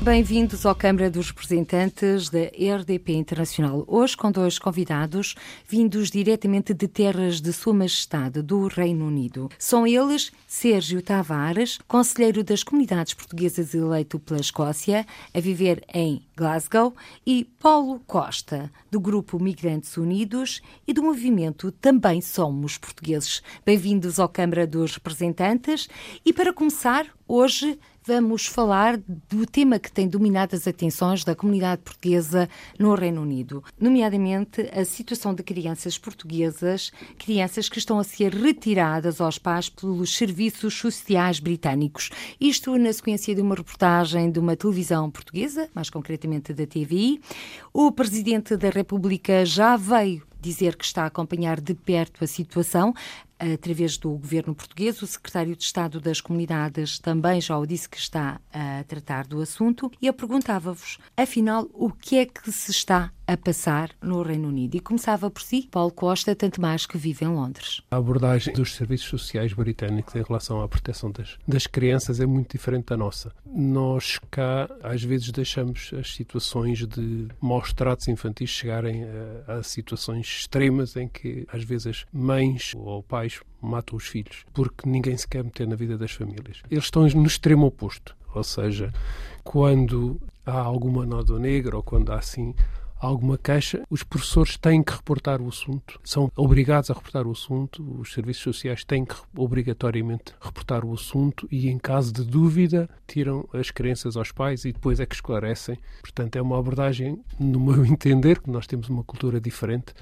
Bem-vindos ao Câmara dos Representantes da RDP Internacional. Hoje com dois convidados vindos diretamente de terras de Sua Majestade do Reino Unido. São eles Sérgio Tavares, conselheiro das comunidades portuguesas eleito pela Escócia, a viver em Glasgow, e Paulo Costa, do Grupo Migrantes Unidos e do movimento Também Somos Portugueses. Bem-vindos ao Câmara dos Representantes. E para começar, hoje vamos falar do tema que tem dominado as atenções da comunidade portuguesa no Reino Unido, nomeadamente a situação de crianças portuguesas, crianças que estão a ser retiradas aos pais pelos serviços sociais britânicos. Isto na sequência de uma reportagem de uma televisão portuguesa, mais concretamente da TVI. O presidente da República já veio dizer que está a acompanhar de perto a situação através do governo português. O secretário de Estado das Comunidades também já o disse que está a tratar do assunto. E eu perguntava-vos, afinal, o que é que se está a passar no Reino Unido? E começava por si, Paulo Costa, tanto mais que vive em Londres. A abordagem dos serviços sociais britânicos em relação à proteção das, das crianças é muito diferente da nossa. Nós cá, às vezes, deixamos as situações de maus tratos infantis chegarem a, a situações extremas em que, às vezes, mães ou pais pais matam os filhos, porque ninguém se quer meter na vida das famílias. Eles estão no extremo oposto, ou seja, quando há alguma nódoa negra ou quando há assim alguma queixa, os professores têm que reportar o assunto, são obrigados a reportar o assunto, os serviços sociais têm que obrigatoriamente reportar o assunto e, em caso de dúvida, tiram as crenças aos pais e depois é que esclarecem. Portanto, é uma abordagem, no meu entender, que nós temos uma cultura diferente,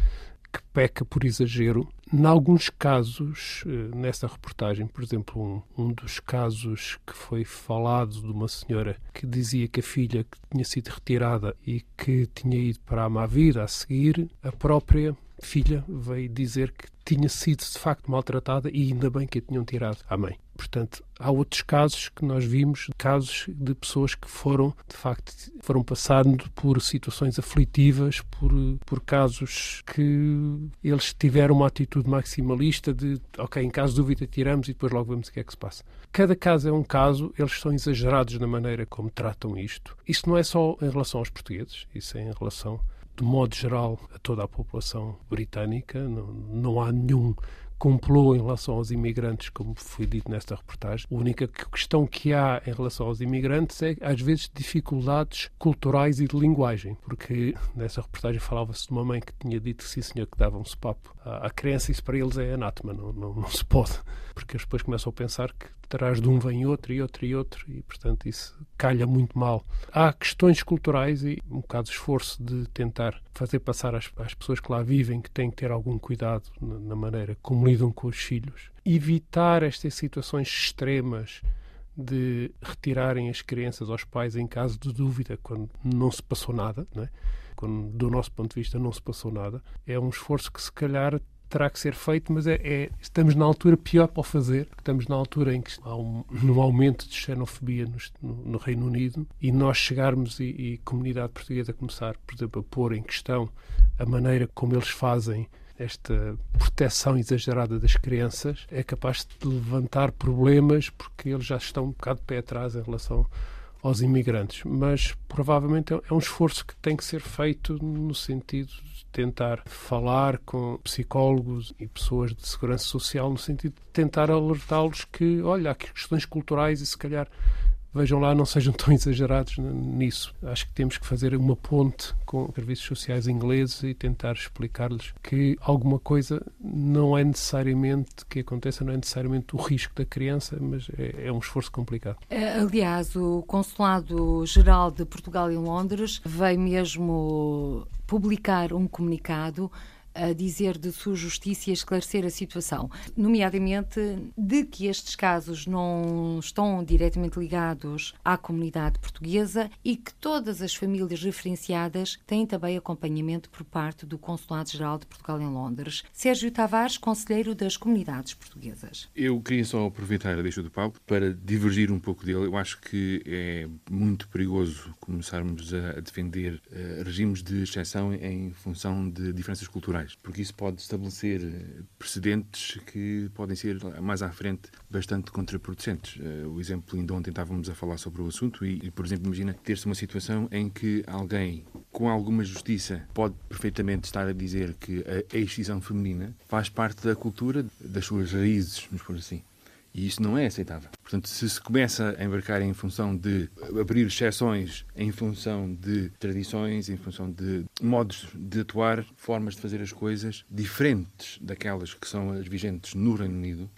que peca por exagero. Em alguns casos, eh, nessa reportagem, por exemplo, um, um, dos casos que foi falado de uma senhora que dizia que a filha que tinha sido retirada e que tinha ido para a má vida a seguir, a própria filha veio dizer que tinha sido de facto maltratada e ainda bem que a tinham tirado à mãe. Portanto, há outros casos que nós vimos, casos de pessoas que foram, de facto, foram passando por situações aflitivas, por, por casos que eles tiveram uma atitude maximalista de, ok, em caso de dúvida tiramos e depois logo vemos o que é que se passa. Cada caso é um caso, eles são exagerados na maneira como tratam isto. Isso não é só em relação aos portugueses, isso é em relação de modo geral, a toda a população britânica. Não, não há nenhum complô em relação aos imigrantes, como foi dito nesta reportagem. A única questão que há em relação aos imigrantes é, às vezes, dificuldades culturais e de linguagem, porque nessa reportagem falava-se de uma mãe que tinha dito que sim, senhor, que davam-se papo à criança, isso para eles é anátema, não, não, não se pode, porque eles depois começam a pensar que atrás de um vem outro e outro e outro, e portanto isso calha muito mal. Há questões culturais e um bocado de esforço de tentar fazer passar às, às pessoas que lá vivem que têm que ter algum cuidado na, na maneira como lidam com os filhos. Evitar estas situações extremas de retirarem as crianças aos pais em caso de dúvida, quando não se passou nada, é? quando do nosso ponto de vista não se passou nada, é um esforço que se calhar terá que ser feito, mas é, é, estamos na altura pior para o fazer, estamos na altura em que há um, um aumento de xenofobia no, no, Reino Unido e nós chegarmos e, e comunidade portuguesa começar, por exemplo, a pôr em questão a maneira como eles fazem esta proteção exagerada das crianças é capaz de levantar problemas porque eles já estão um bocado de pé atrás em relação aos imigrantes. Mas provavelmente é, é um esforço que tem que ser feito no sentido tentar falar com psicólogos e pessoas de segurança social no sentido de tentar alertá-los que, olha, há questões culturais e se calhar vejam lá, não sejam tão exagerados nisso. Acho que temos que fazer uma ponte com serviços sociais ingleses e tentar explicar-lhes que alguma coisa não é necessariamente que aconteça, não é necessariamente o risco da criança, mas é, é um esforço complicado. Eh, aliás, o Consulado-Geral de Portugal em Londres veio mesmo publicar um comunicado a dizer de sua justiça e a esclarecer a situação, nomeadamente de que estes casos não estão diretamente ligados à comunidade portuguesa e que todas as famílias referenciadas têm também acompanhamento por parte do Consulado-Geral de Portugal em Londres. Sérgio Tavares, Conselheiro das Comunidades Portuguesas. Eu queria só aproveitar a deixa do Paulo para divergir um pouco dele. Eu acho que é muito perigoso começarmos a defender uh, regimes de exceção em função de diferenças culturais, porque isso pode estabelecer eh, precedentes que podem ser mais à frente bastante contraproducentes. Uh, o exemplo, ainda ontem estávamos a falar sobre o assunto e por exemplo, imagina ter-se uma situação em que alguém com alguma justiça pode perfeitamente estar a dizer que a excisão feminina faz parte da cultura, das suas raízes, vamos por assim. E isso não é aceitável. Portanto, se se começa a embarcar em função de abrir exceções, em função de tradições, em função de modos de atuar, formas de fazer as coisas diferentes daquelas que são as vigentes no Reino Unido,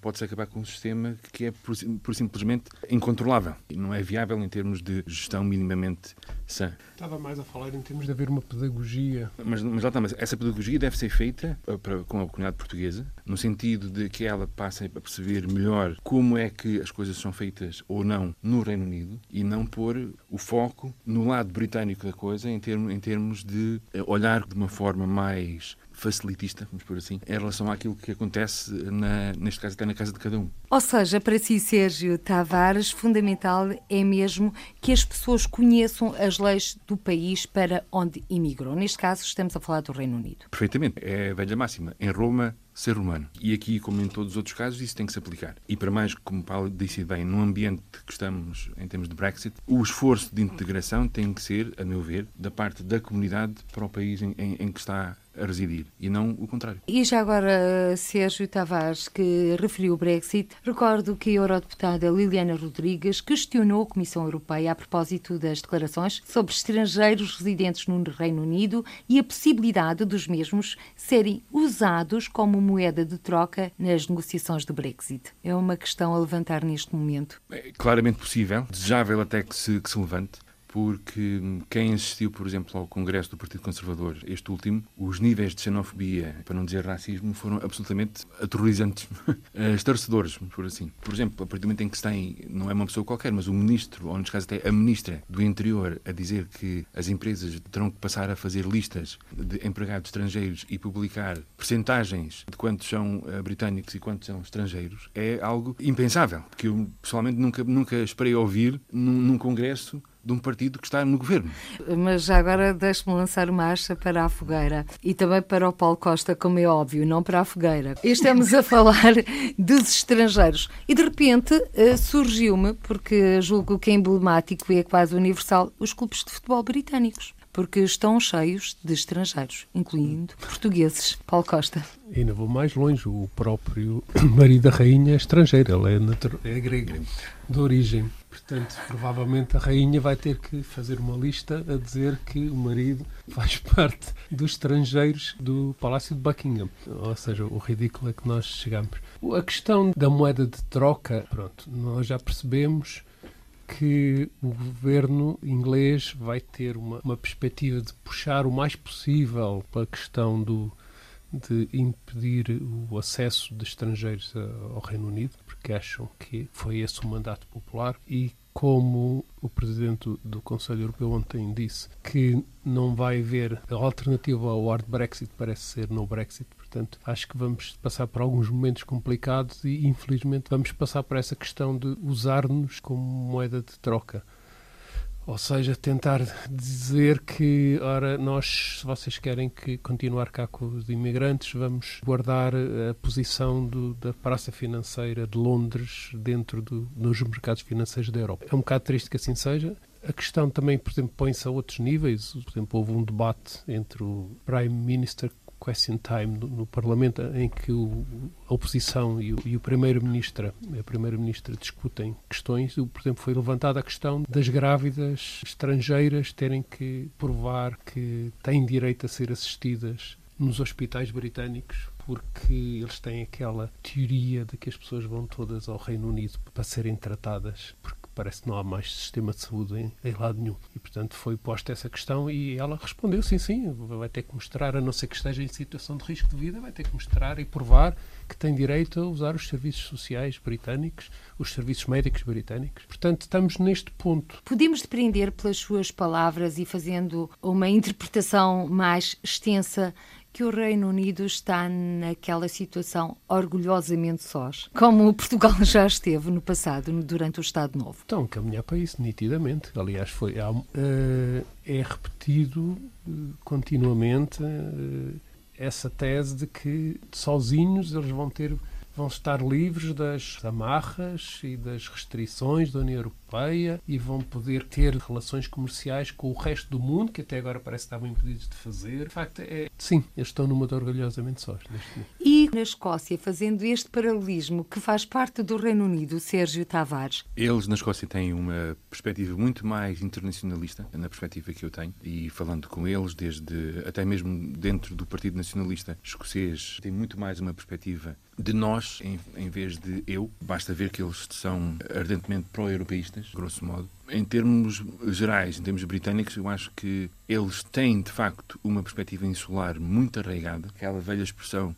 pode-se acabar com um sistema que é por, por, simplesmente incontrolável e não é viável em termos de gestão minimamente sã. Estava mais a falar em termos de haver uma pedagogia. Mas, mas lá está, mas essa pedagogia deve ser feita eh, para, com a comunidade portuguesa, no sentido de que ela passe a perceber melhor como é que as coisas são feitas ou não no Reino Unido e não pôr o foco no lado britânico da coisa em, termo, em termos de eh, olhar de uma forma mais facilitista, vamos por assim, em relação àquilo que acontece, na, neste caso, até na casa de cada um. Ou seja, para si, Sérgio Tavares, fundamental é mesmo que as pessoas conheçam as leis do país para onde imigram. Neste caso, estamos a falar do Reino Unido. Perfeitamente. É a velha máxima. Em Roma, ser humano. E aqui, como em todos os outros casos, isso tem que se aplicar. E para mais, como Paulo disse bem, no ambiente que estamos em termos de Brexit, o esforço de integração tem que ser, a meu ver, da parte da comunidade para o país em, em, em que está a residir e não o contrário. E já agora, Sérgio Tavares, que referiu o Brexit, recordo que a eurodeputada Liliana Rodrigues questionou a Comissão Europeia a propósito das declarações sobre estrangeiros residentes no Reino Unido e a possibilidade dos mesmos serem usados como moeda de troca nas negociações do Brexit. É uma questão a levantar neste momento. É claramente possível, desejável até que se, que se levante porque quem assistiu, por exemplo, ao Congresso do Partido Conservador, este último, os níveis de xenofobia, para não dizer racismo, foram absolutamente aterrorizantes, estarrecedores, por assim. Por exemplo, a partir do momento em que se tem, não é uma pessoa qualquer, mas o ministro, ou neste caso até a ministra do Interior, a dizer que as empresas terão que passar a fazer listas de empregados estrangeiros e publicar percentagens de quantos são uh, britânicos e quantos são estrangeiros, é algo impensável, que eu pessoalmente nunca, nunca esperei ouvir num, num congresso de um partido que está no governo. Mas já agora deixe-me lançar uma acha para a fogueira e também para o Paulo Costa, como é óbvio, não para a fogueira. Estamos a falar dos estrangeiros e de repente eh, surgiu-me, porque julgo que é emblemático e é quase universal, os clubes de futebol britânicos porque estão cheios de estrangeiros, incluindo portugueses. Paulo Costa. E ainda vou mais longe, o próprio marido da rainha é estrangeiro, ele é, é grego, de origem. Portanto, provavelmente a rainha vai ter que fazer uma lista a dizer que o marido faz parte dos estrangeiros do Palácio de Buckingham. Ou seja, o ridículo é que nós chegamos. A questão da moeda de troca, pronto, nós já percebemos que o governo inglês vai ter uma, uma perspectiva de puxar o mais possível para a questão do, de impedir o acesso de estrangeiros ao Reino Unido, porque acham que foi esse o mandato popular e como o presidente do Conselho Europeu ontem disse que não vai haver alternativa ao hard Brexit, parece ser no Brexit. Portanto, acho que vamos passar por alguns momentos complicados e, infelizmente, vamos passar por essa questão de usar-nos como moeda de troca. Ou seja, tentar dizer que, ora, nós, se vocês querem que continuar cá com os imigrantes, vamos guardar a posição do, da praça financeira de Londres dentro do, dos mercados financeiros da Europa. É um bocado triste que assim seja. A questão também, por exemplo, põe-se a outros níveis. Por exemplo, houve um debate entre o Prime Minister question time no, no Parlamento em que o, a oposição e o, o primeiro-ministro a primeira-ministra discutem questões. Por exemplo, foi levantada a questão das grávidas estrangeiras terem que provar que têm direito a ser assistidas nos hospitais britânicos porque eles têm aquela teoria de que as pessoas vão todas ao Reino Unido para serem tratadas, porque parece que não há mais sistema de saúde em, em lado nenhum. E, portanto, foi posta essa questão e ela respondeu: sim, sim, vai ter que mostrar, a não ser que esteja em situação de risco de vida, vai ter que mostrar e provar que tem direito a usar os serviços sociais britânicos, os serviços médicos britânicos. Portanto, estamos neste ponto. Podemos depreender pelas suas palavras e fazendo uma interpretação mais extensa que o Reino Unido está naquela situação orgulhosamente sós, como Portugal já esteve no passado, durante o Estado Novo. Estão a caminhar para isso, nitidamente. Aliás, foi, uh, é repetido uh, continuamente uh, essa tese de que sozinhos eles vão ter vão estar livres das amarras e das restrições da União Europeia e vão poder ter relações comerciais com o resto do mundo, que até agora parece que estavam impedidos de fazer. De facto, é, sim, eles estão numa de orgulhosamente sós neste momento. E na Escócia, fazendo este paralelismo que faz parte do Reino Unido, Sérgio Tavares? Eles na Escócia têm uma perspectiva muito mais internacionalista, na perspectiva que eu tenho, e falando com eles, desde até mesmo dentro do Partido Nacionalista Escocês, tem muito mais uma perspectiva de nós em, em vez de eu. Basta ver que eles são ardentemente pró-europeístas, grosso modo. Em termos gerais, em termos britânicos, eu acho que eles têm, de facto, uma perspectiva insular muito arraigada. Aquela velha expressão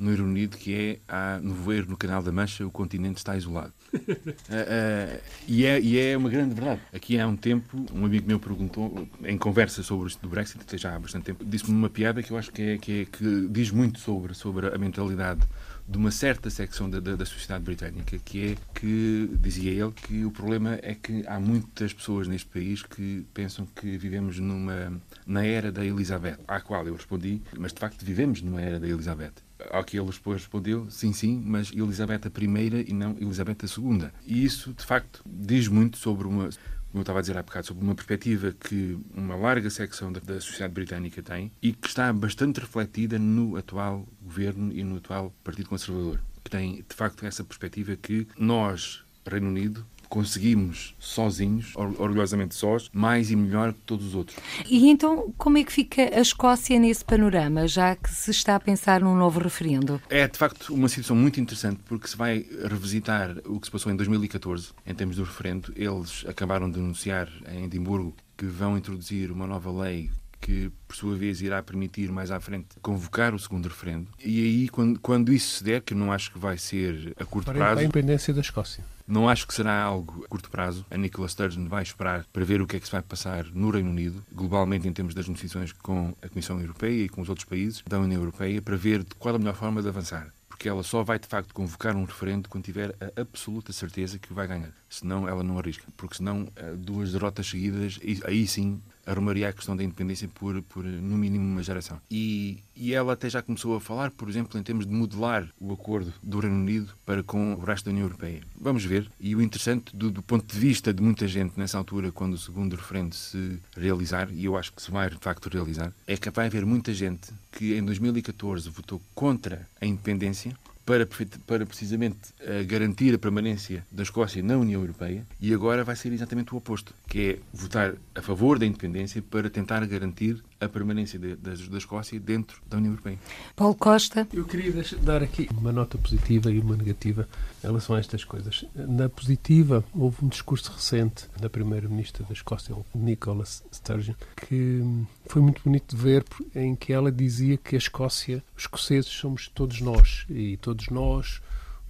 no Reino Unido que é no voeiro no Canal da Mancha o continente está isolado. uh, uh, e, é, e é uma grande verdade. Aqui há um tempo, um amigo meu perguntou, em conversa sobre isto do Brexit, já há bastante tempo, disse-me uma piada que eu acho que, é, que, é, que diz muito sobre, sobre a mentalidade de uma certa secção da, da, da, sociedade britânica, que é que, dizia ele, que o problema é que há muitas pessoas neste país que pensam que vivemos numa, na era da Elizabeth, à qual eu respondi, mas de facto vivemos numa era da Elizabeth. Ao que ele depois respondeu, sim, sim, mas Elizabeth primeira e não Elizabeth segunda. E isso, de facto, diz muito sobre uma como eu estava a dizer há bocado, sobre uma perspectiva que uma larga secção da, da, sociedade britânica tem e que está bastante refletida no atual governo e no atual Partido Conservador, que tem, de facto, essa perspectiva que nós, Reino Unido, conseguimos sozinhos, orgulhosamente sós, mais e melhor que todos os outros. E então, como é que fica a Escócia nesse panorama, já que se está a pensar num novo referendo? É, de facto, uma situação muito interessante, porque se vai revisitar o que se passou em 2014, em termos do referendo. Eles acabaram de anunciar em Edimburgo que vão introduzir uma nova lei que, por sua vez, irá permitir mais à frente convocar o segundo referendo. E aí, quando, quando isso se der, que não acho que vai ser a curto para prazo. Para a independência da Escócia. Não acho que será algo a curto prazo. A Nicola Sturgeon vai esperar para ver o que é que se vai passar no Reino Unido, globalmente em termos das negociações com a Comissão Europeia e com os outros países da União Europeia, para ver qual a melhor forma de avançar porque ela só vai de facto convocar um referendo quando tiver a absoluta certeza que vai ganhar. Senão ela não arrisca, porque senão eh, duas derrotas seguidas, aí sim arrumaria a questão da independência por, por no mínimo uma geração. E, e ela até já começou a falar, por exemplo, em termos de modelar o acordo do Reino Unido para com o resto da União Europeia. Vamos ver. E o interessante, do, do ponto de vista de muita gente nessa altura, quando o segundo referendo se realizar, e eu acho que se vai de facto realizar, é que vai haver muita gente que em 2014 votou contra a independência para, para precisamente uh, garantir a permanência da Escócia na União Europeia e agora vai ser exatamente o oposto, que é votar a favor da independência para tentar garantir a permanência de, da, da Escócia dentro da União Europeia. Paulo Costa. Eu queria dar aqui uma nota positiva e uma negativa em relação a estas coisas. Na positiva, houve um discurso recente da Primeira-Ministra da Escócia, Nicola Sturgeon, que foi muito bonito de ver, em que ela dizia que a Escócia, os escoceses somos todos nós, e todos nós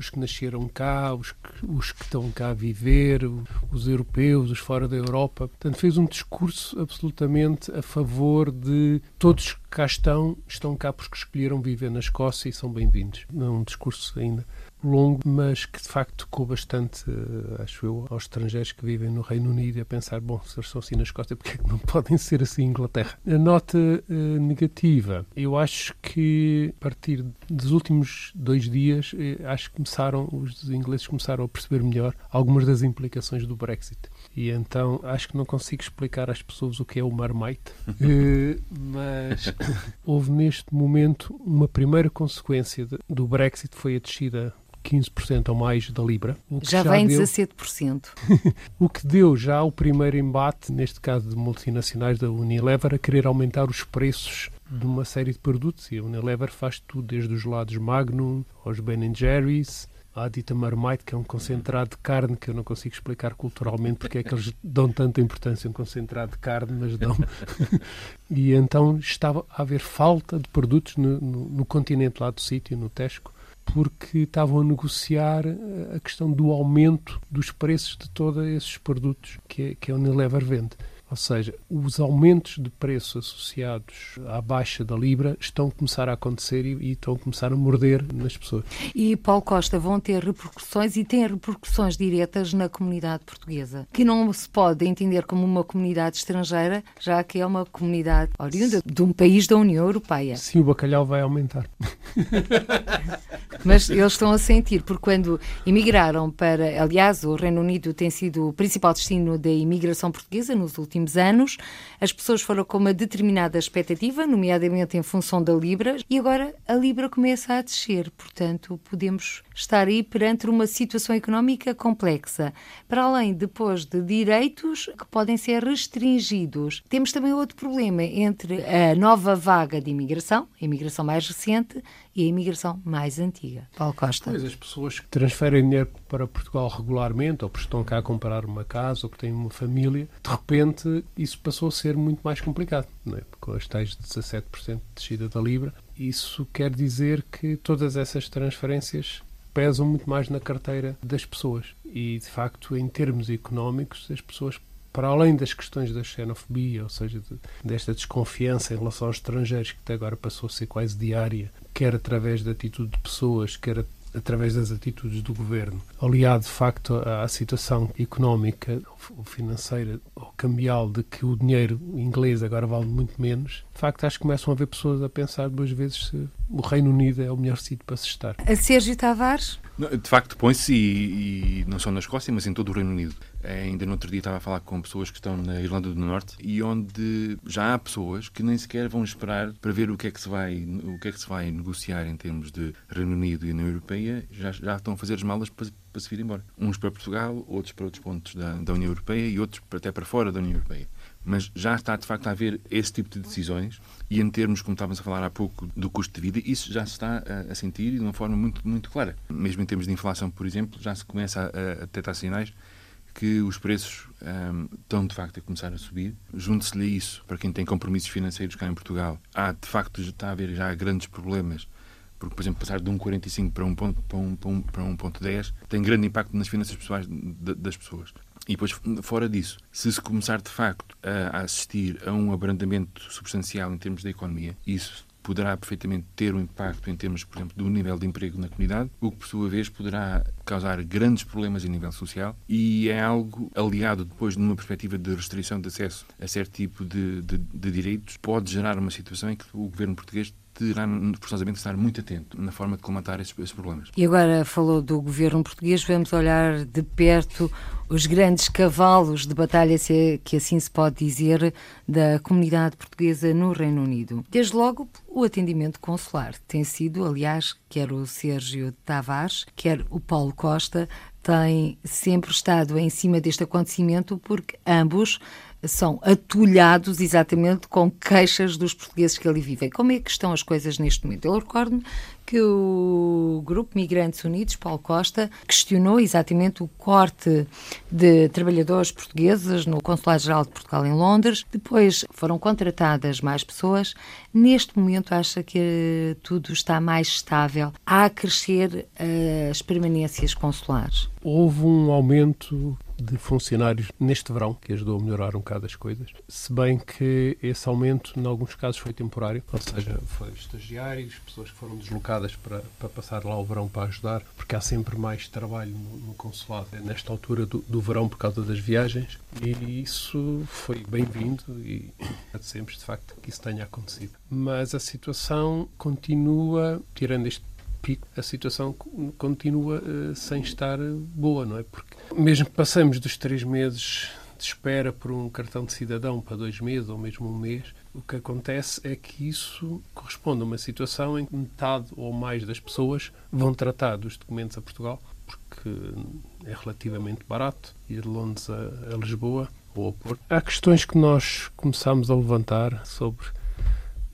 os que nasceram cá, os que, os que estão cá a viver, os europeus, os fora da Europa. Portanto, fez um discurso absolutamente a favor de todos que cá estão, estão cá porque escolheram viver na Escócia e são bem-vindos. É um discurso ainda longo, mas que de facto tocou bastante, uh, acho eu, aos estrangeiros que vivem no Reino Unido e a pensar, bom, se eles são assim na Escócia, porque é que não podem ser assim em Inglaterra? A nota uh, negativa, eu acho que a partir dos últimos dois dias, uh, acho que começaram, os ingleses começaram a perceber melhor algumas das implicações do Brexit. E então acho que não consigo explicar às pessoas o que é o Marmite, mas houve neste momento uma primeira consequência de, do Brexit foi a descida 15% ou mais da Libra. já, já vem deu, 17%. o que deu já o primeiro embate, neste caso de multinacionais da Unilever, a querer aumentar os preços de uma série de produtos. E a Unilever faz tudo, desde os lados Magnum aos Ben Jerry's, a dita marmite, que é um concentrado de carne, que eu não consigo explicar culturalmente porque é que eles dão tanta importância a um concentrado de carne, mas dão. e então estava a haver falta de produtos no, no, no continente lá do sítio, no Tesco, porque estavam a negociar eh, a questão do aumento dos preços de todos esses produtos que, que a Unilever vende. Ou seja, os aumentos de preço associados à baixa da Libra estão a começar a acontecer e, e, estão a começar a morder nas pessoas. E, Paulo Costa, vão ter repercussões e têm repercussões diretas na comunidade portuguesa, que não se pode entender como uma comunidade estrangeira, já que é uma comunidade oriunda de um país da União Europeia. Sim, o bacalhau vai aumentar. Mas eles estão a sentir, porque quando emigraram para. Aliás, o Reino Unido tem sido o principal destino da imigração portuguesa nos últimos anos. As pessoas foram com uma determinada expectativa, nomeadamente em função da Libra, e agora a Libra começa a descer. Portanto, podemos estar aí perante uma situação económica complexa. Para além, depois, de direitos que podem ser restringidos. Temos também outro problema entre a nova vaga de imigração, a imigração mais recente, e a imigração mais antiga. Paulo Costa. Pois, as pessoas que transferem dinheiro para Portugal regularmente, ou porque estão cá a comprar uma casa, ou porque têm uma família, de repente isso passou a ser muito mais complicado, não é? com as tais 17% de descida da Libra. Isso quer dizer que todas essas transferências pesam muito mais na carteira das pessoas. E, de facto, em termos económicos, as pessoas para além das questões da xenofobia, ou seja, de, desta desconfiança em relação aos estrangeiros, que até agora passou a ser quase diária, quer através da atitude de pessoas, quer através das atitudes do governo, aliado de facto à, situação económica ou financeira ou cambial de que o dinheiro inglês agora vale muito menos, de facto acho que começam a haver pessoas a pensar duas vezes se o Reino Unido é o melhor sítio para se estar. A Sérgio Tavares? De facto, põe-se, e, e, não só na Escócia, mas em todo o Reino Unido. É, ainda no outro dia estava a falar com pessoas que estão na Irlanda do Norte e onde já há pessoas que nem sequer vão esperar para ver o que é que se vai, o que é que se vai negociar em termos de Reino Unido e União Europeia, já, já estão a fazer as malas para, para se vir embora. Uns para Portugal, outros para outros pontos da, da União Europeia e outros até para fora da União Europeia mas já está de facto a haver esse tipo de decisões e em termos, como estávamos a falar há pouco, do custo de vida, isso já se está a, sentir de uma forma muito, muito clara. Mesmo em termos de inflação, por exemplo, já se começa a, a detectar sinais que os preços um, estão de facto a começar a subir. Junte-se-lhe isso, para quem tem compromissos financeiros cá em Portugal, há de facto está a haver já grandes problemas porque, por exemplo, passar de 1,45 para 1,10 ponto, para um, para um ponto 10, tem grande impacto nas finanças pessoais das pessoas. E depois, fora disso, se se começar de facto a assistir a um abrandamento substancial em termos da economia, isso poderá perfeitamente ter um impacto em termos, por exemplo, do nível de emprego na comunidade, o que, por sua vez, poderá causar grandes problemas a nível social e é algo aliado depois numa perspectiva de restrição de acesso a certo tipo de, de, de direitos, pode gerar uma situação em que o governo português terá forçosamente estar muito atento na forma de colmatar esses, esses, problemas. E agora falou do governo português, vamos olhar de perto os grandes cavalos de batalha, é que assim se pode dizer, da comunidade portuguesa no Reino Unido. Desde logo, o atendimento consular tem sido, aliás, quer o Sérgio Tavares, quer o Paulo Costa, têm sempre estado em cima deste acontecimento porque ambos são atulhados exatamente com queixas dos portugueses que ali vivem. Como é que estão as coisas neste momento? Eu recordo que o Grupo Migrantes Unidos, Paulo Costa, questionou exatamente o corte de trabalhadores portugueses no Consulado-Geral de Portugal em Londres. Depois foram contratadas mais pessoas. Neste momento, acha que tudo está mais estável? Há a crescer eh, as permanências consulares? Houve um aumento de funcionários neste verão, que ajudou a melhorar um bocado as coisas. Se bem que esse aumento, em alguns casos, foi temporário, ou seja, foi estagiários, pessoas que foram deslocadas para, para passar lá o verão para ajudar, porque há sempre mais trabalho no, no consulado nesta altura do, do, verão por causa das viagens, e isso foi bem-vindo e agradecemos de facto que isso tenha acontecido. Mas a situação continua, tirando este pico, a situação continua uh, sem estar boa, não é? Porque mesmo que passemos dos três meses de espera por um cartão de cidadão para dois meses ou mesmo um mês, o que acontece é que isso corresponde a uma situação em que metade ou mais das pessoas vão tratar dos documentos a Portugal, porque é relativamente barato ir de Londres a, a Lisboa ou a Porto. Há questões que nós começamos a levantar sobre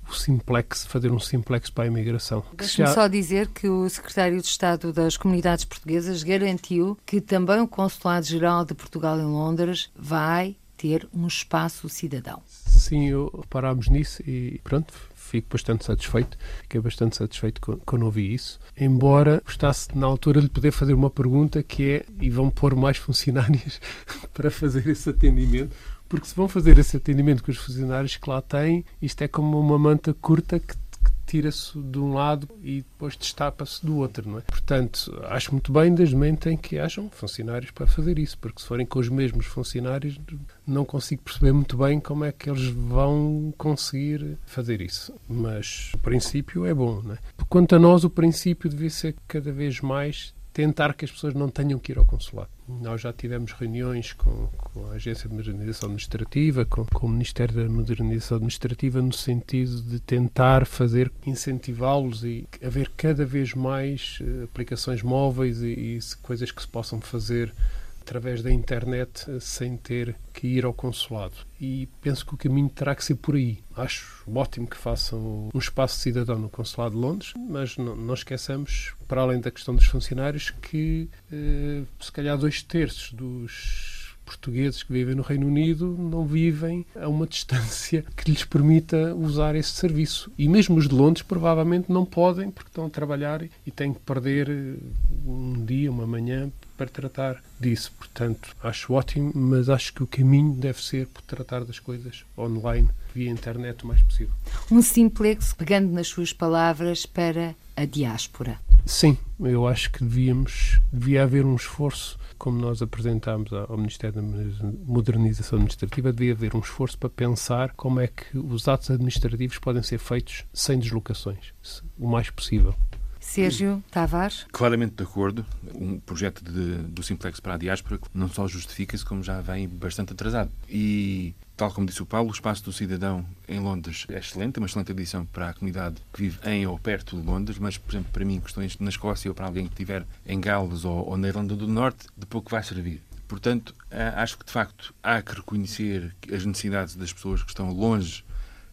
o simplex, fazer um simplex para a imigração. Deixe-me já... só dizer que o secretário de Estado das Comunidades Portuguesas garantiu que também o Consulado-Geral de Portugal em Londres vai ter um espaço cidadão. Sim, parámos nisso e pronto, fico bastante satisfeito. Fiquei bastante satisfeito quando ouvi isso. Embora gostasse, na altura, de poder fazer uma pergunta que é: e vão pôr mais funcionários para fazer esse atendimento? Porque se vão fazer esse atendimento com os funcionários que lá têm, isto é como uma manta curta que tira-se de um lado e depois destapa-se do outro, não é? Portanto, acho muito bem desde o momento em que hajam funcionários para fazer isso, porque se forem com os mesmos funcionários, não consigo perceber muito bem como é que eles vão conseguir fazer isso. Mas o princípio é bom, não é? Quanto a nós, o princípio devia ser cada vez mais tentar que as pessoas não tenham que ir ao consulado. Nós já tivemos reuniões com, com a Agência de Modernização Administrativa, com, com, o Ministério da Modernização Administrativa, no sentido de tentar fazer, incentivá-los e haver cada vez mais uh, aplicações móveis e, e coisas que se possam fazer através da internet eh, sem ter que ir ao consulado. E penso que o caminho terá que ser por aí. Acho ótimo que façam um espaço cidadão no Consulado de Londres, mas não, não esqueçamos, para além da questão dos funcionários, que eh, se calhar dois terços dos portugueses que vivem no Reino Unido não vivem a uma distância que lhes permita usar esse serviço. E mesmo os de Londres provavelmente não podem porque estão a trabalhar e têm que perder eh, um dia, uma manhã para tratar disso. Portanto, acho ótimo, mas acho que o caminho deve ser por tratar das coisas online, via internet, o mais possível. Um simplex, pegando nas suas palavras, para a diáspora. Sim, eu acho que devíamos, devia haver um esforço, como nós apresentámos ao Ministério da Modernização Administrativa, devia haver um esforço para pensar como é que os atos administrativos podem ser feitos sem deslocações, o mais possível. Sérgio Tavares? Claramente de acordo. Um projeto de, do Simplex para a diáspora não só justifica-se, como já vem bastante atrasado. E, tal como disse o Paulo, o Espaço do Cidadão em Londres é excelente, é uma excelente adição para a comunidade que vive em ou perto de Londres, mas, por exemplo, para mim, questões na Escócia ou para alguém que estiver em Gales ou, ou na Irlanda do Norte, de pouco vai servir. Portanto, acho que de facto há que reconhecer as necessidades das pessoas que estão longe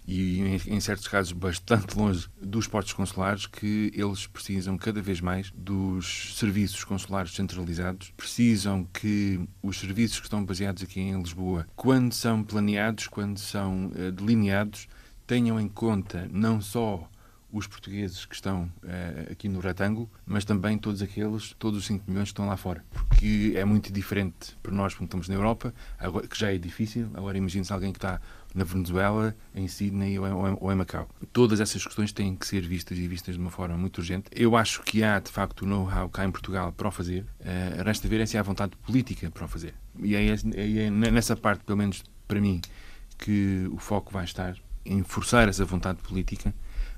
e em, certos casos bastante longe dos postos consulares, que eles precisam cada vez mais dos serviços consulares centralizados, precisam que os serviços que estão baseados aqui em Lisboa, quando são planeados, quando são uh, delineados, tenham em conta não só os portugueses que estão uh, aqui no retângulo, mas também todos aqueles, todos os 5 milhões que estão lá fora. Porque é muito diferente para nós, quando estamos na Europa, agora, que já é difícil. Agora imagine-se alguém que está na Venezuela, em Sydney ou em, Macau. Todas essas questões têm que ser vistas e vistas de uma forma muito urgente. Eu acho que há, de facto, know-how cá em Portugal para o fazer. Uh, resta ver é se há vontade política para o fazer. E é, é, é nessa parte, pelo menos para mim, que o foco vai estar em forçar essa vontade política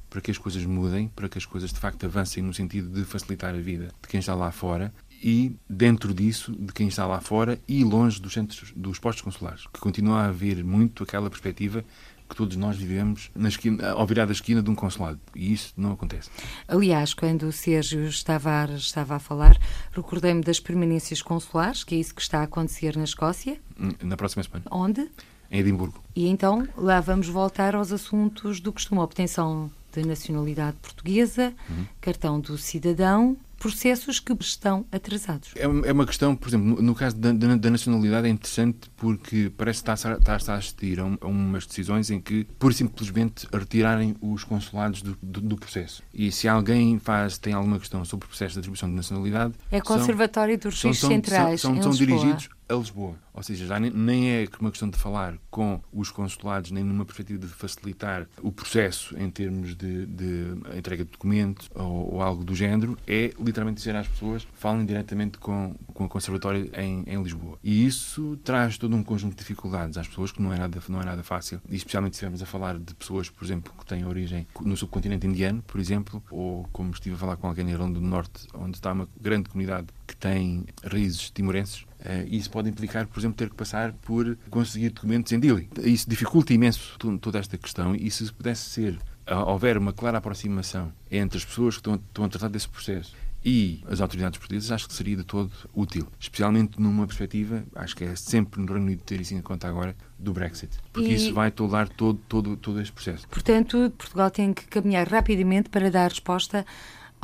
para que as coisas mudem, para que as coisas de facto avancem no sentido de facilitar a vida de quem está lá fora e dentro disso de quem está lá fora e longe dos centros dos postos consulares, que continua a haver muito aquela perspectiva que todos nós vivemos na esquina, ao virar da esquina de um consulado. E isso não acontece. Aliás, quando o Sérgio estava, estava a falar, recordei-me das permanências consulares, que é isso que está a acontecer na Escócia. Hum, na próxima semana. Onde? Em Edimburgo. E então lá vamos voltar aos assuntos do costume. Obtenção de nacionalidade portuguesa, uhum. cartão do cidadão, processos que estão atrasados. É, é uma questão, por exemplo, no, caso da, da, da, nacionalidade é interessante porque parece que está, está, está a assistir a, um, a, umas decisões em que, por simplesmente, retirarem os consulados do, do, do, processo. E se alguém faz, tem alguma questão sobre o processo de atribuição de nacionalidade... É Conservatório dos Registros Centrais, são, são, são dirigidos a Lisboa. Ou seja, já nem é uma questão de falar com os consulados, nem numa perspectiva de facilitar o processo em termos de, de entrega de documentos ou, ou, algo do género, é literalmente dizer às pessoas falem diretamente com, com o Conservatório em, em, Lisboa. E isso traz todo um conjunto de dificuldades às pessoas que não é nada, não é nada fácil. E especialmente se estivermos a falar de pessoas, por exemplo, que têm origem no subcontinente indiano, por exemplo, ou como estive a falar com alguém na Irlanda do Norte, onde está uma grande comunidade que tem raízes timorenses, isso pode implicar, por exemplo, ter que passar por conseguir documentos em Dili. Isso dificulta imenso toda esta questão e se pudesse ser, houver uma clara aproximação entre as pessoas que estão, estão a tratar desse processo e as autoridades portuguesas, acho que seria de todo útil. Especialmente numa perspectiva, acho que é sempre no Reino Unido ter isso em conta agora, do Brexit. Porque e... isso vai toldar todo, todo, todo este processo. Portanto, Portugal tem que caminhar rapidamente para dar resposta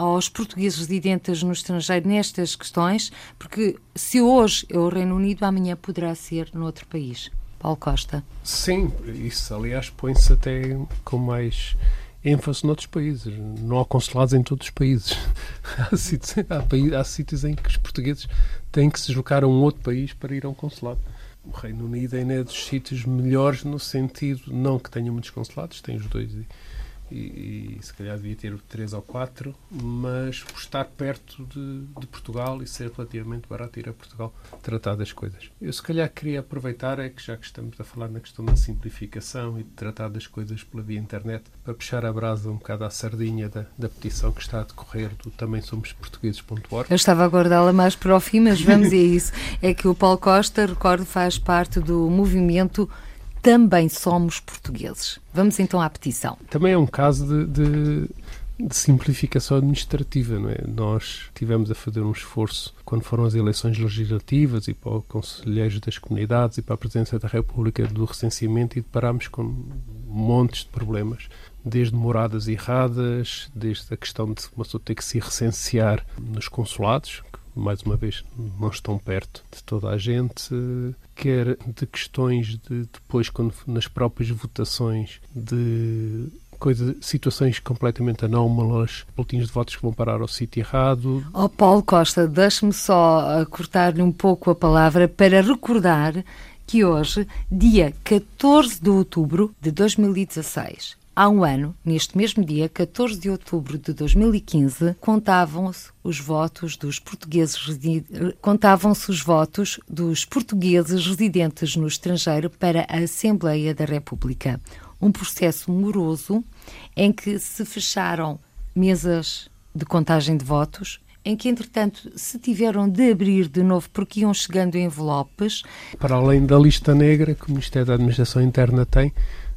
aos portugueses residentes no estrangeiro nestas questões, porque se hoje é o Reino Unido, amanhã poderá ser noutro país. Paulo Costa. Sim, isso aliás põe-se até com mais ênfase noutros países. Não há consulados em todos os países. há, sítios, há, há sítios em que os portugueses têm que se deslocar a um outro país para ir a um consulado. O Reino Unido é um dos sítios melhores no sentido, não que tenha muitos consulados, tem os dois e, e, se calhar devia ter três ou quatro, mas por estar perto de, de, Portugal e ser relativamente barato ir a Portugal tratar das coisas. Eu se calhar queria aproveitar, é que já que estamos a falar na questão da simplificação e de tratar das coisas pela via internet, para puxar a brasa um bocado à sardinha da, da petição que está a decorrer do também somos portugueses.org. Eu estava a guardá-la mais para o fim, mas vamos a isso. É que o Paulo Costa, recordo, faz parte do movimento também somos portugueses. Vamos então à petição. Também é um caso de, de, de, simplificação administrativa, não é? Nós tivemos a fazer um esforço quando foram as eleições legislativas e para os conselheiros das comunidades e para a presidência da República do recenseamento e deparámos com montes de problemas desde moradas erradas, desde a questão de uma pessoa ter que se recensear nos consulados, mais uma vez, não estão perto de toda a gente, quer de questões de depois, quando nas próprias votações, de coisa, situações completamente anómalas, boletins de votos que vão parar ao sítio errado. Oh, Paulo Costa, deixe-me só cortar-lhe um pouco a palavra para recordar que hoje, dia 14 de outubro de 2016, Há um ano, neste mesmo dia, 14 de outubro de 2015, contavam-se os votos dos portugueses contavam-se os votos dos portugueses residentes no estrangeiro para a Assembleia da República. Um processo moroso em que se fecharam mesas de contagem de votos, em que, entretanto, se tiveram de abrir de novo porque iam chegando envelopes. Para além da lista negra que o Ministério da Administração Interna tem,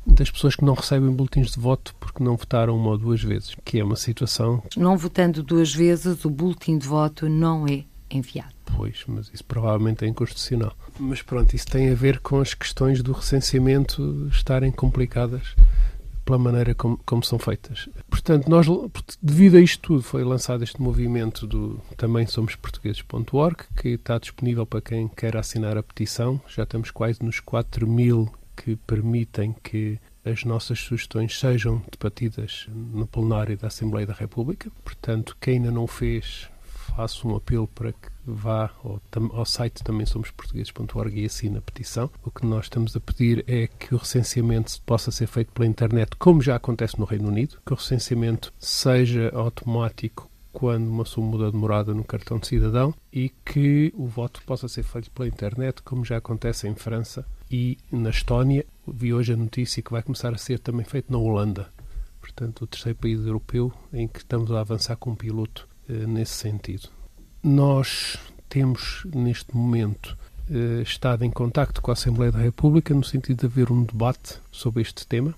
das pessoas que não recebem boletins de voto porque não votaram uma ou duas vezes, que é uma situação. Não votando duas vezes, o boletim de voto não é enviado. Pois, mas isso provavelmente é inconstitucional. Mas pronto, isso tem a ver com as questões do recenseamento estarem complicadas pela maneira como, como, são feitas. Portanto, nós, devido a isto tudo, foi lançado este movimento do também somos portugueses.org, que está disponível para quem quer assinar a petição. Já estamos quase nos 4 mil que permitem que as nossas sugestões sejam debatidas no plenário da Assembleia da República. Portanto, quem ainda não fez, faço um apelo para que vá ao, ao site também somos portugueses.org e assine a petição. O que nós estamos a pedir é que o recenseamento possa ser feito pela internet, como já acontece no Reino Unido, que o recenseamento seja automático quando uma pessoa muda de morada no cartão de cidadão e que o voto possa ser feito pela internet, como já acontece em França e na Estónia. Vi hoje a notícia que vai começar a ser também feito na Holanda. Portanto, o terceiro país europeu em que estamos a avançar com um piloto eh, nesse sentido. Nós temos, neste momento, eh, estado em contacto com a Assembleia da República no sentido de haver um debate sobre este tema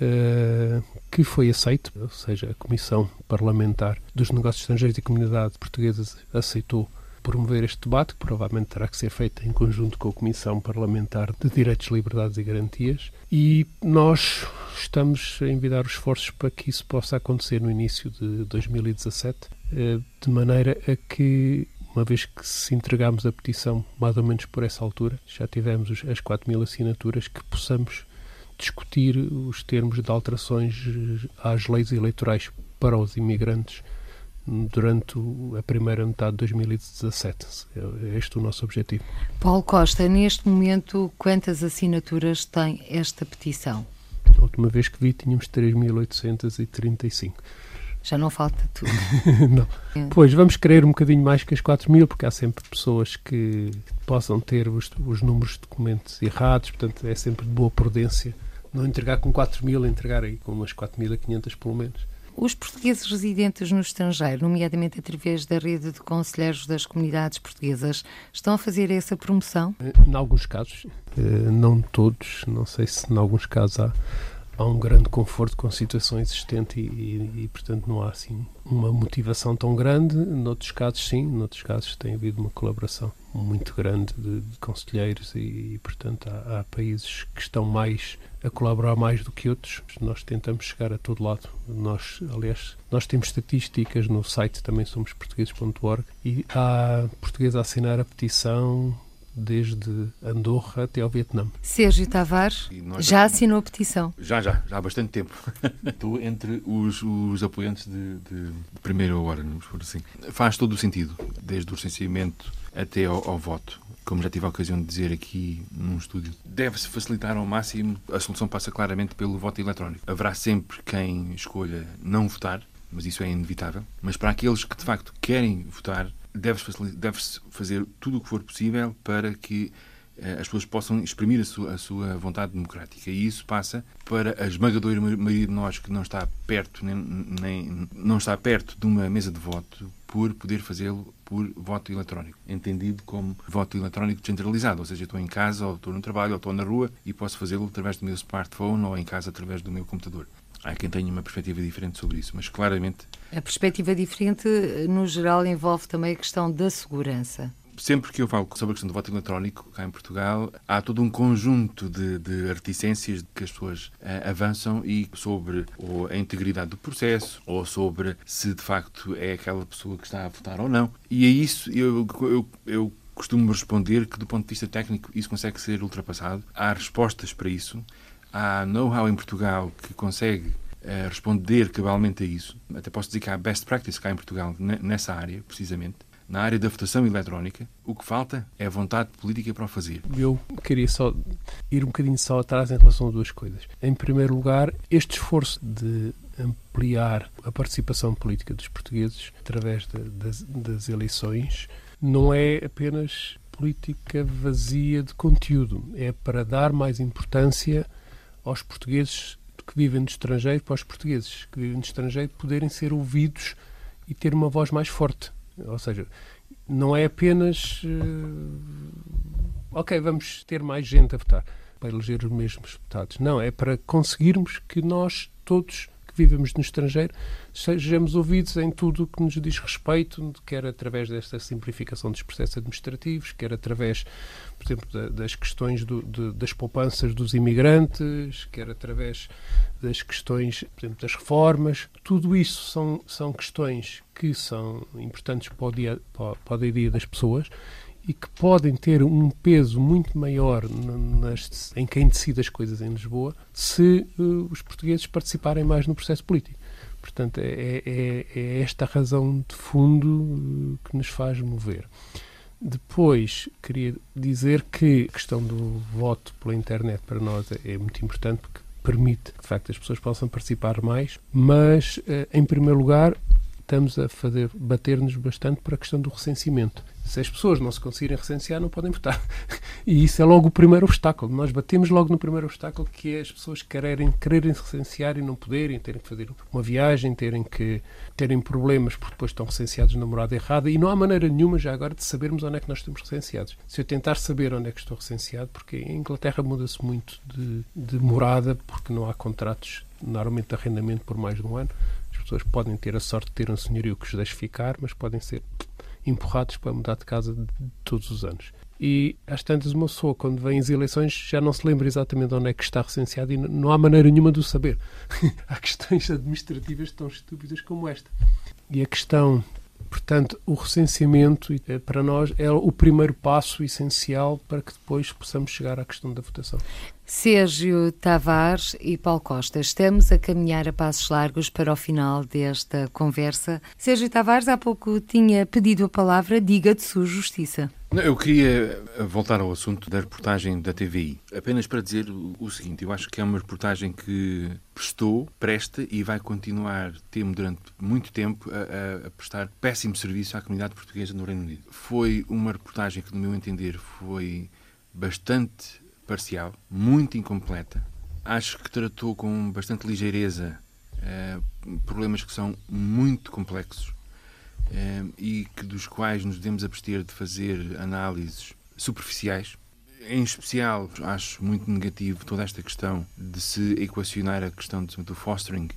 eh, que foi aceito, ou seja, a Comissão Parlamentar dos Negócios Estrangeiros e Comunidade Portuguesa aceitou promover este debate, que provavelmente terá que ser feito em conjunto com a Comissão Parlamentar de Direitos, Liberdades e Garantias, e nós estamos a envidar os esforços para que isso possa acontecer no início de 2017, eh, de maneira a que uma vez que se entregarmos a petição mais ou menos por essa altura, já tivemos as 4 mil assinaturas, que possamos discutir os termos de alterações eh, às leis eleitorais para os imigrantes durante a primeira metade de 2017. É este o nosso objetivo. Paulo Costa, neste momento, quantas assinaturas tem esta petição? A última vez que vi tínhamos 3.835. Já não falta tudo. não. É. Pois, vamos querer um bocadinho mais que as 4 mil, porque há sempre pessoas que possam ter os, os números de documentos errados, portanto é sempre de boa prudência não entregar com 4 mil, entregar aí com umas 4.500 pelo menos. Os portugueses residentes no estrangeiro, nomeadamente através da rede de conselheiros das comunidades portuguesas, estão a fazer essa promoção? Em alguns casos, eh, não todos, não sei se em alguns casos há, há um grande conforto com a situação existente e, e, e, portanto, não há assim uma motivação tão grande. Noutros casos, sim, noutros casos tem havido uma colaboração muito grande de, de conselheiros e, e portanto, há, há, países que estão mais a colaborar mais do que outros. Nós tentamos chegar a todo lado. Nós, aliás, nós temos estatísticas no site também somos portugueses.org e há portugueses a assinar a petição desde Andorra até ao Vietnã. Sérgio Tavares já assinou a petição? Já, já, já há bastante tempo. Estou entre os, os apoiantes de, de, de primeira hora, vamos por assim. Faz todo o sentido, desde o recenseamento até ao, ao voto como já tive a ocasião de dizer aqui num estúdio, deve-se facilitar ao máximo. A solução passa claramente pelo voto eletrónico. Haverá sempre quem escolha não votar, mas isso é inevitável. Mas para aqueles que de facto querem votar, deve-se deve fazer tudo o que for possível para que eh, as pessoas possam exprimir a sua, a sua, vontade democrática. E isso passa para a esmagadora maioria de nós que não está perto, nem, nem, não está perto de uma mesa de voto, por poder fazê-lo por voto eletrónico, entendido como voto eletrónico descentralizado, ou seja, estou em casa, ou estou no trabalho, ou estou na rua e posso fazê-lo através do meu smartphone ou em casa através do meu computador. Há quem tenha uma perspectiva diferente sobre isso, mas claramente. A perspectiva diferente, no geral, envolve também a questão da segurança. Sempre que eu falo sobre a questão do voto eletrónico cá em Portugal, há todo um conjunto de, de reticências que as pessoas uh, avançam e sobre ou a integridade do processo ou sobre se de facto é aquela pessoa que está a votar ou não. E a isso eu, eu, eu costumo responder que, do ponto de vista técnico, isso consegue ser ultrapassado. Há respostas para isso há know-how em Portugal que consegue uh, responder cabalmente a isso. Até posso dizer que há best practice cá em Portugal nessa área, precisamente. Na área da votação eletrónica, o que falta é vontade política para o fazer. Eu queria só ir um bocadinho só atrás em relação a duas coisas. Em primeiro lugar, este esforço de ampliar a participação política dos portugueses através de, das, das eleições não é apenas política vazia de conteúdo, é para dar mais importância aos portugueses que vivem no estrangeiro, para os portugueses que vivem no estrangeiro poderem ser ouvidos e ter uma voz mais forte. Ou seja, não é apenas uh, ok, vamos ter mais gente a votar para eleger os mesmos deputados. Não, é para conseguirmos que nós todos que vivemos no estrangeiro sejamos ouvidos em tudo o que nos diz respeito, quer através desta simplificação dos processos administrativos, quer através, por exemplo, das questões do, de, das poupanças dos imigrantes, quer através das questões, por exemplo, das reformas. Tudo isso são, são questões que são importantes para o dia, para, para o dia, -dia das pessoas e que podem ter um peso muito maior nas, em quem decide as coisas em Lisboa se uh, os portugueses participarem mais no processo político. Portanto, é, é, é esta a razão de fundo uh, que nos faz mover. Depois, queria dizer que a questão do voto pela internet para nós é, é muito importante porque permite que, de facto, as pessoas possam participar mais, mas, uh, em primeiro lugar, estamos a fazer bater-nos bastante para a questão do recenseamento. Se as pessoas não se conseguirem recensear, não podem votar. E isso é logo o primeiro obstáculo. Nós batemos logo no primeiro obstáculo, que é as pessoas quererem, quererem se recensear e não poderem, terem que fazer uma viagem, terem que terem problemas porque depois estão recenseados na morada errada. E não há maneira nenhuma já agora de sabermos onde é que nós estamos recenseados. Se eu tentar saber onde é que estou recenseado, porque em Inglaterra muda-se muito de, de morada, porque não há contratos normalmente de arrendamento por mais de um ano. As pessoas podem ter a sorte de ter um senhorio que os deixe ficar, mas podem ser empurrados para mudar de casa todos os anos. E às tantas, uma pessoa, quando vem as eleições, já não se lembra exatamente onde é que está recenseado e não há maneira nenhuma de o saber. há questões administrativas tão estúpidas como esta. E a questão Portanto, o recenseamento eh, para nós é o primeiro passo essencial para que depois possamos chegar à questão da votação. Sérgio Tavares e Paulo Costa, estamos a caminhar a passos largos para o final desta conversa. Sérgio Tavares, há pouco tinha pedido a palavra, diga de sua justiça. Eu queria voltar ao assunto da reportagem da TVI, apenas para dizer o seguinte: eu acho que é uma reportagem que prestou, presta e vai continuar, temo durante muito tempo, a, a, prestar péssimo serviço à comunidade portuguesa no Reino Unido. Foi uma reportagem que, no meu entender, foi bastante parcial, muito incompleta. Acho que tratou com bastante ligeireza uh, problemas que são muito complexos e que dos quais nos devemos abster de fazer análises superficiais. Em especial, acho muito negativo toda esta questão de se equacionar a questão do fostering,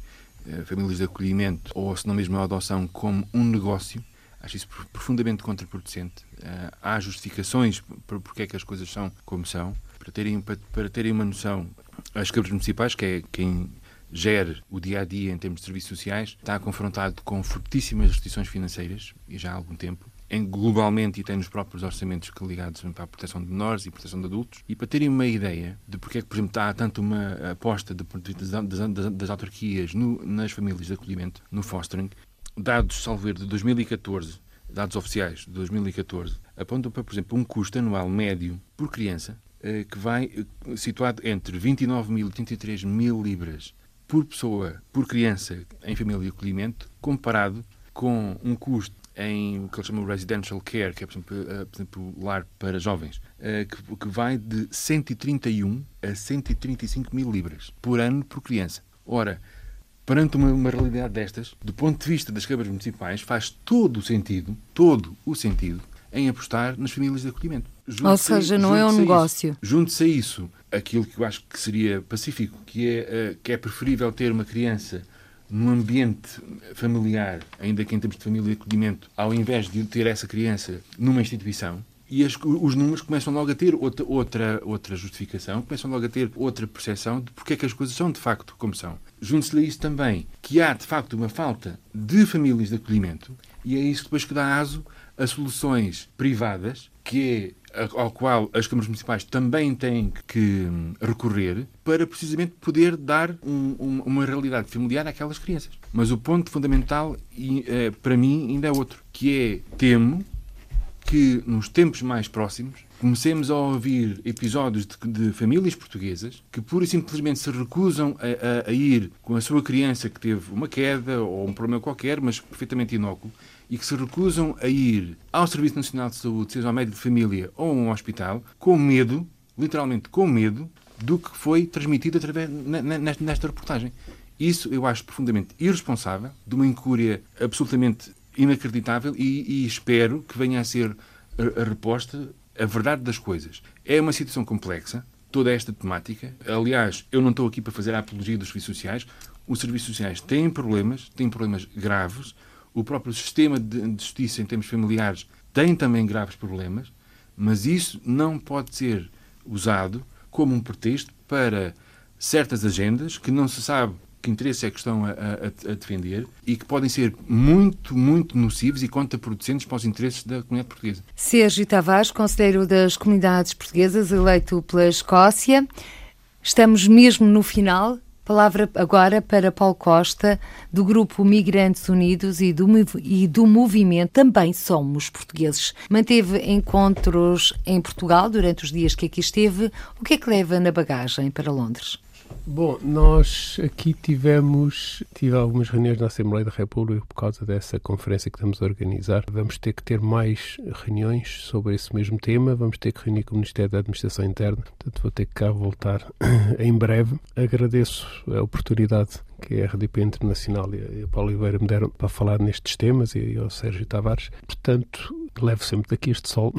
eh, famílias de acolhimento, ou se não mesmo a adoção, como um negócio. Acho isso profundamente contraproducente. Eh, há justificações por porque é que as coisas são como são. Para terem, para, para terem uma noção, as câmaras municipais, que é quem gere o dia a dia em termos de serviços sociais, está confrontado com fortíssimas restrições financeiras, e já há algum tempo, em, globalmente e tem nos próprios orçamentos ligados para a proteção de menores e proteção de adultos. E para terem uma ideia de porque é que, por exemplo, está tanto uma aposta de, das, das, das, autarquias no, nas famílias de acolhimento, no fostering, dados, salvo de 2014, dados oficiais de 2014, apontam para, por exemplo, um custo anual médio por criança eh, que vai eh, situado entre 29 mil e 33 mil libras por pessoa, por criança em família de acolhimento, comparado com um custo em o que eles chamam de residential care, que é, por exemplo, uh, por exemplo lar para jovens, que, que, vai de 131 a 135 mil libras por ano por criança. Ora, perante uma, uma, realidade destas, do ponto de vista das câmaras municipais, faz todo o sentido, todo o sentido, em apostar nas famílias de acolhimento. Ou seja, não é um negócio. Junte-se a isso aquilo que eu acho que seria pacífico, que é, uh, que é preferível ter uma criança num ambiente familiar, ainda que em termos de família de acolhimento, ao invés de ter essa criança numa instituição, e as, os números começam logo a ter outra, outra, outra justificação, começam logo a ter outra percepção de porque é que as coisas são de facto como são. Junte-se a isso também que há de facto uma falta de famílias de acolhimento, e é isso depois que dá aso a soluções privadas, que é ao qual as câmaras municipais também têm que recorrer para precisamente poder dar um, um, uma realidade familiar àquelas crianças. Mas o ponto fundamental, eh, para mim, ainda é outro, que é temo que nos tempos mais próximos comecemos a ouvir episódios de, de, famílias portuguesas que pura e simplesmente se recusam a, a, a, ir com a sua criança que teve uma queda ou um problema qualquer, mas perfeitamente inócuo, e que se recusam a ir ao Serviço Nacional de Saúde, seja ao médico de família ou a um hospital, com medo, literalmente com medo, do que foi transmitido através nesta, reportagem. Isso eu acho profundamente irresponsável, de uma incúria absolutamente inacreditável e, e espero que venha a ser a, a reposta a verdade das coisas. É uma situação complexa, toda esta temática. Aliás, eu não estou aqui para fazer a apologia dos serviços sociais. Os serviços sociais têm problemas, têm problemas graves, o próprio sistema de justiça em termos familiares tem também graves problemas, mas isso não pode ser usado como um pretexto para certas agendas que não se sabe que interesse é que estão a, a, a, defender e que podem ser muito, muito nocivos e contraproducentes para os interesses da comunidade portuguesa. Sérgio Tavares, Conselheiro das Comunidades Portuguesas, eleito pela Escócia. Estamos mesmo no final. Palavra agora para Paulo Costa, do Grupo Migrantes Unidos e do, e do movimento Também Somos Portugueses. Manteve encontros em Portugal durante os dias que aqui esteve. O que é que leva na bagagem para Londres? Bom, nós aqui tivemos tive algumas reuniões na Assembleia da República por causa dessa conferência que estamos a organizar. Vamos ter que ter mais reuniões sobre esse mesmo tema. Vamos ter que reunir com o Ministério da Administração Interna. Portanto, vou ter que cá voltar em breve. Agradeço a oportunidade que a RDP Internacional e a Paulo Oliveira me deram para falar nestes temas e ao Sérgio Tavares. Portanto, levo sempre daqui este sol.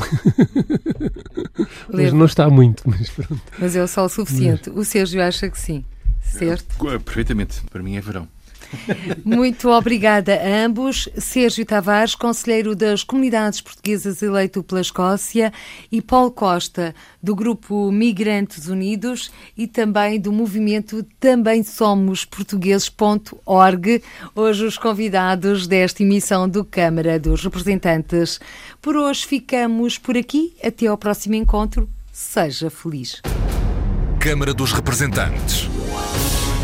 mas não está muito, mas pronto. Mas é o sol suficiente. Mas... O Sérgio acha que sim, certo? Perfeitamente. Para mim é verão. Muito obrigada a ambos. Sérgio Tavares, Conselheiro das Comunidades Portuguesas eleito pela Escócia, e Paulo Costa, do Grupo Migrantes Unidos e também do movimento Também Somos Portugueses.org, hoje os convidados desta emissão do Câmara dos Representantes. Por hoje ficamos por aqui. Até ao próximo encontro. Seja feliz. Câmara dos Representantes.